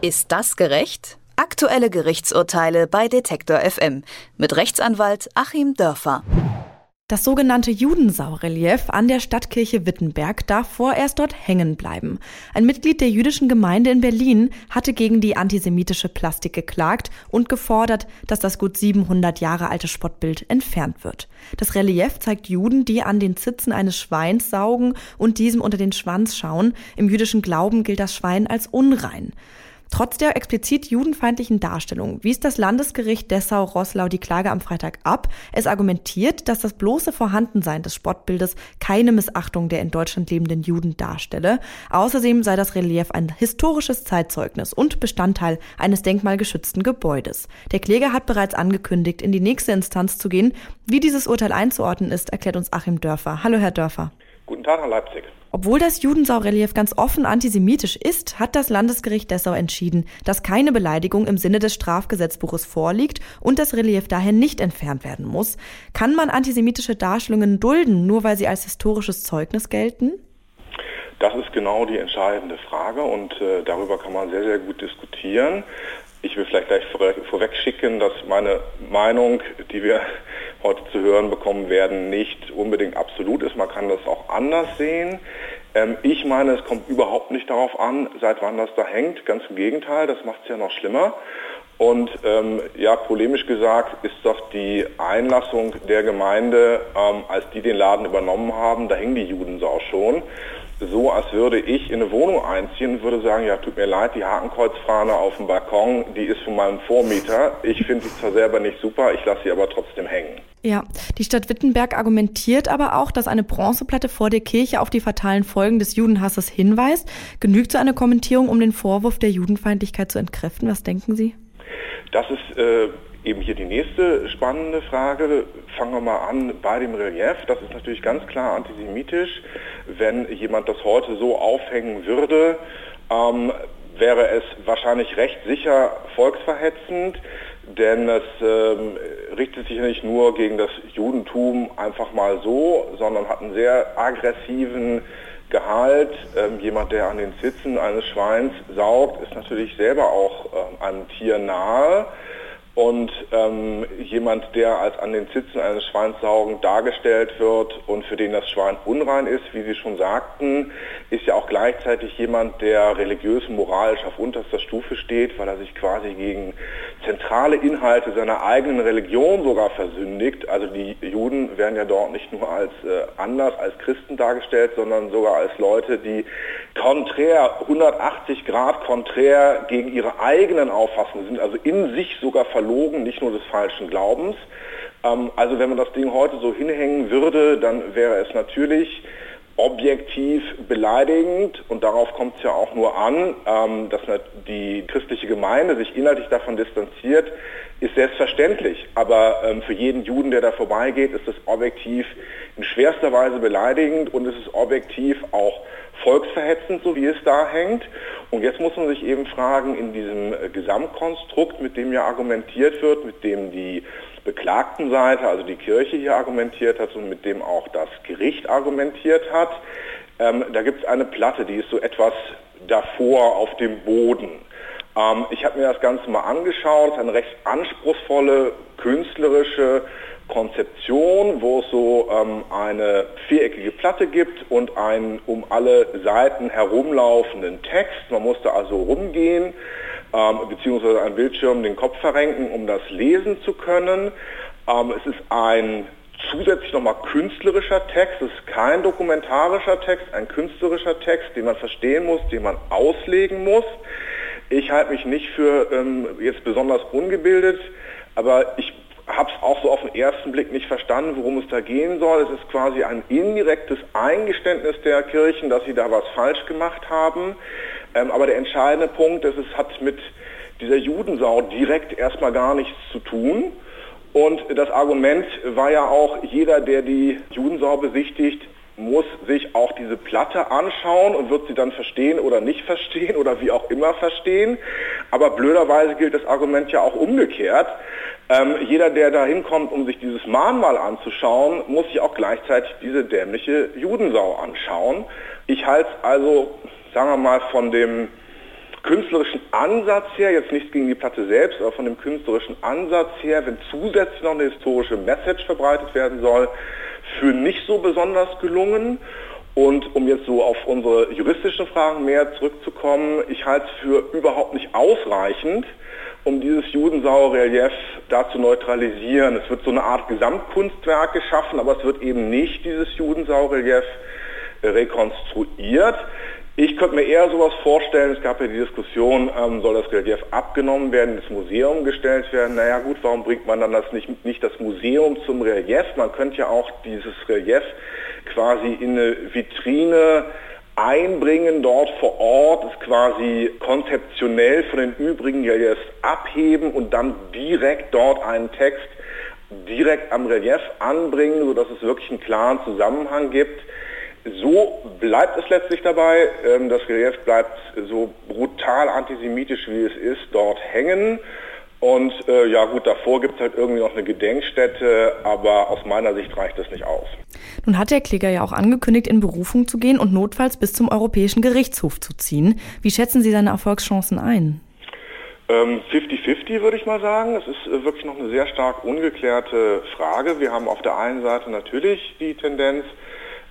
Ist das gerecht? Aktuelle Gerichtsurteile bei Detektor FM mit Rechtsanwalt Achim Dörfer. Das sogenannte Judensaurelief an der Stadtkirche Wittenberg darf vorerst dort hängen bleiben. Ein Mitglied der jüdischen Gemeinde in Berlin hatte gegen die antisemitische Plastik geklagt und gefordert, dass das gut 700 Jahre alte Spottbild entfernt wird. Das Relief zeigt Juden, die an den Zitzen eines Schweins saugen und diesem unter den Schwanz schauen. Im jüdischen Glauben gilt das Schwein als unrein. Trotz der explizit judenfeindlichen Darstellung wies das Landesgericht Dessau-Rosslau die Klage am Freitag ab. Es argumentiert, dass das bloße Vorhandensein des Spottbildes keine Missachtung der in Deutschland lebenden Juden darstelle. Außerdem sei das Relief ein historisches Zeitzeugnis und Bestandteil eines denkmalgeschützten Gebäudes. Der Kläger hat bereits angekündigt, in die nächste Instanz zu gehen. Wie dieses Urteil einzuordnen ist, erklärt uns Achim Dörfer. Hallo, Herr Dörfer. Guten Tag, Herr Leipzig. Obwohl das Judensaurelief ganz offen antisemitisch ist, hat das Landesgericht Dessau entschieden, dass keine Beleidigung im Sinne des Strafgesetzbuches vorliegt und das Relief daher nicht entfernt werden muss. Kann man antisemitische Darstellungen dulden, nur weil sie als historisches Zeugnis gelten? Das ist genau die entscheidende Frage und äh, darüber kann man sehr, sehr gut diskutieren. Ich will vielleicht gleich vor, vorweg schicken, dass meine Meinung, die wir heute zu hören bekommen werden, nicht unbedingt absolut ist. Man kann das auch anders sehen. Ähm, ich meine, es kommt überhaupt nicht darauf an, seit wann das da hängt. Ganz im Gegenteil, das macht es ja noch schlimmer. Und ähm, ja, polemisch gesagt ist doch die Einlassung der Gemeinde, ähm, als die den Laden übernommen haben, da hängen die Judensau schon so, als würde ich in eine Wohnung einziehen und würde sagen, ja, tut mir leid, die Hakenkreuzfahne auf dem Balkon, die ist von meinem Vormieter. Ich finde sie zwar selber nicht super, ich lasse sie aber trotzdem hängen. Ja, die Stadt Wittenberg argumentiert aber auch, dass eine Bronzeplatte vor der Kirche auf die fatalen Folgen des Judenhasses hinweist. Genügt so eine Kommentierung, um den Vorwurf der Judenfeindlichkeit zu entkräften? Was denken Sie? Das ist äh, eben hier die nächste spannende Frage. Fangen wir mal an bei dem Relief. Das ist natürlich ganz klar antisemitisch. Wenn jemand das heute so aufhängen würde, ähm, wäre es wahrscheinlich recht sicher volksverhetzend, denn es ähm, richtet sich nicht nur gegen das Judentum einfach mal so, sondern hat einen sehr aggressiven Gehalt. Ähm, jemand, der an den Sitzen eines Schweins saugt, ist natürlich selber auch ähm, einem Tier nahe. Und ähm, jemand, der als an den Zitzen eines Schweins saugend dargestellt wird und für den das Schwein unrein ist, wie Sie schon sagten, ist ja auch gleichzeitig jemand, der religiös und moralisch auf unterster Stufe steht, weil er sich quasi gegen zentrale Inhalte seiner eigenen Religion sogar versündigt. Also die Juden werden ja dort nicht nur als äh, anders als Christen dargestellt, sondern sogar als Leute, die konträr, 180 Grad konträr gegen ihre eigenen Auffassungen sind, also in sich sogar verlogen, nicht nur des falschen Glaubens. Ähm, also wenn man das Ding heute so hinhängen würde, dann wäre es natürlich objektiv beleidigend und darauf kommt es ja auch nur an, ähm, dass die christliche Gemeinde sich inhaltlich davon distanziert, ist selbstverständlich. Aber ähm, für jeden Juden, der da vorbeigeht, ist es objektiv in schwerster Weise beleidigend und es ist objektiv auch volksverhetzend, so wie es da hängt. Und jetzt muss man sich eben fragen, in diesem äh, Gesamtkonstrukt, mit dem ja argumentiert wird, mit dem die beklagten Seite, also die Kirche hier argumentiert hat und mit dem auch das Gericht argumentiert hat, ähm, da gibt es eine Platte, die ist so etwas davor auf dem Boden. Ähm, ich habe mir das Ganze mal angeschaut, es ist eine recht anspruchsvolle, künstlerische Konzeption, wo es so ähm, eine viereckige Platte gibt und einen um alle Seiten herumlaufenden Text. Man musste also rumgehen, ähm, beziehungsweise einen Bildschirm den Kopf verrenken, um das lesen zu können. Ähm, es ist ein zusätzlich nochmal künstlerischer Text, es ist kein dokumentarischer Text, ein künstlerischer Text, den man verstehen muss, den man auslegen muss. Ich halte mich nicht für ähm, jetzt besonders ungebildet, aber ich habe es auch so auf den ersten Blick nicht verstanden, worum es da gehen soll. Es ist quasi ein indirektes Eingeständnis der Kirchen, dass sie da was falsch gemacht haben. Ähm, aber der entscheidende Punkt ist, es hat mit dieser Judensau direkt erstmal gar nichts zu tun. Und das Argument war ja auch, jeder, der die Judensau besichtigt, muss sich auch diese Platte anschauen und wird sie dann verstehen oder nicht verstehen oder wie auch immer verstehen. Aber blöderweise gilt das Argument ja auch umgekehrt. Ähm, jeder, der da hinkommt, um sich dieses Mahnmal anzuschauen, muss sich auch gleichzeitig diese dämliche Judensau anschauen. Ich halte es also, sagen wir mal, von dem künstlerischen Ansatz her, jetzt nicht gegen die Platte selbst, aber von dem künstlerischen Ansatz her, wenn zusätzlich noch eine historische Message verbreitet werden soll, für nicht so besonders gelungen. Und um jetzt so auf unsere juristischen Fragen mehr zurückzukommen, ich halte es für überhaupt nicht ausreichend, um dieses Judensau-Relief da zu neutralisieren. Es wird so eine Art Gesamtkunstwerk geschaffen, aber es wird eben nicht dieses Judensau-Relief rekonstruiert. Ich könnte mir eher sowas vorstellen, es gab ja die Diskussion, ähm, soll das Relief abgenommen werden, ins Museum gestellt werden. Naja gut, warum bringt man dann das nicht, nicht das Museum zum Relief? Man könnte ja auch dieses Relief quasi in eine Vitrine einbringen, dort vor Ort, es quasi konzeptionell von den übrigen Reliefs abheben und dann direkt dort einen Text direkt am Relief anbringen, sodass es wirklich einen klaren Zusammenhang gibt. So bleibt es letztlich dabei. Ähm, das Relief bleibt so brutal antisemitisch, wie es ist, dort hängen. Und äh, ja gut, davor gibt es halt irgendwie noch eine Gedenkstätte, aber aus meiner Sicht reicht das nicht aus. Nun hat der Kläger ja auch angekündigt, in Berufung zu gehen und notfalls bis zum Europäischen Gerichtshof zu ziehen. Wie schätzen Sie seine Erfolgschancen ein? 50-50 ähm, würde ich mal sagen. Es ist äh, wirklich noch eine sehr stark ungeklärte Frage. Wir haben auf der einen Seite natürlich die Tendenz,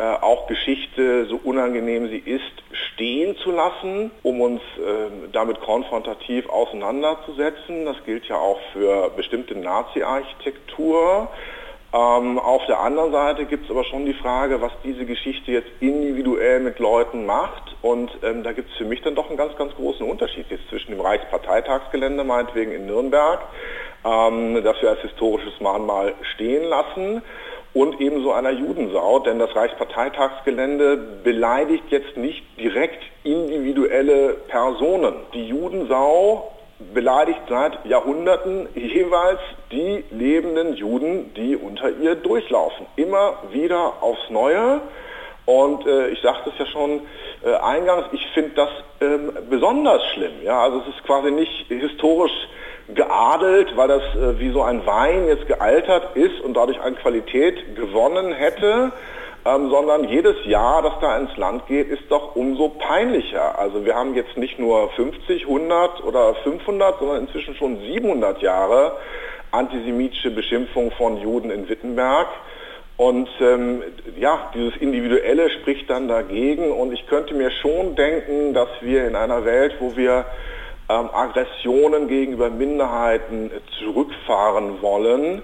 äh, auch Geschichte, so unangenehm sie ist, stehen zu lassen, um uns äh, damit konfrontativ auseinanderzusetzen. Das gilt ja auch für bestimmte Nazi-Architektur. Ähm, auf der anderen Seite gibt es aber schon die Frage, was diese Geschichte jetzt individuell mit Leuten macht. Und ähm, da gibt es für mich dann doch einen ganz, ganz großen Unterschied jetzt zwischen dem Reichsparteitagsgelände, meinetwegen in Nürnberg, ähm, das wir als historisches Mahnmal stehen lassen, und ebenso einer Judensau, denn das Reichsparteitagsgelände beleidigt jetzt nicht direkt individuelle Personen. Die Judensau beleidigt seit Jahrhunderten jeweils die lebenden Juden, die unter ihr durchlaufen. Immer wieder aufs Neue. Und äh, ich sagte es ja schon äh, eingangs, ich finde das ähm, besonders schlimm. Ja? Also es ist quasi nicht historisch geadelt, weil das äh, wie so ein Wein jetzt gealtert ist und dadurch an Qualität gewonnen hätte, ähm, sondern jedes Jahr, das da ins Land geht, ist doch umso peinlicher. Also wir haben jetzt nicht nur 50, 100 oder 500, sondern inzwischen schon 700 Jahre antisemitische Beschimpfung von Juden in Wittenberg. Und ähm, ja, dieses Individuelle spricht dann dagegen. Und ich könnte mir schon denken, dass wir in einer Welt, wo wir ähm, Aggressionen gegenüber Minderheiten zurückfahren wollen,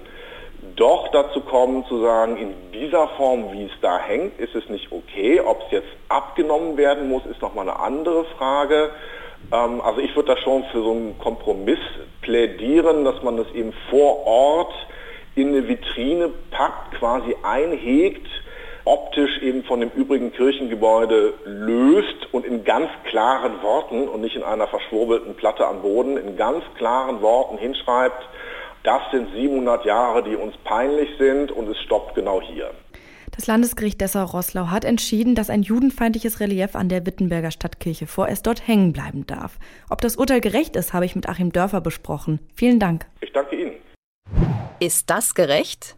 doch dazu kommen zu sagen, in dieser Form, wie es da hängt, ist es nicht okay. Ob es jetzt abgenommen werden muss, ist nochmal eine andere Frage. Ähm, also ich würde da schon für so einen Kompromiss plädieren, dass man das eben vor Ort in eine Vitrine packt, quasi einhegt, optisch eben von dem übrigen Kirchengebäude löst und in ganz klaren Worten und nicht in einer verschwurbelten Platte am Boden, in ganz klaren Worten hinschreibt, das sind 700 Jahre, die uns peinlich sind und es stoppt genau hier. Das Landesgericht Dessau-Rosslau hat entschieden, dass ein judenfeindliches Relief an der Wittenberger Stadtkirche vorerst dort hängen bleiben darf. Ob das Urteil gerecht ist, habe ich mit Achim Dörfer besprochen. Vielen Dank. Ich danke Ihnen. Ist das gerecht?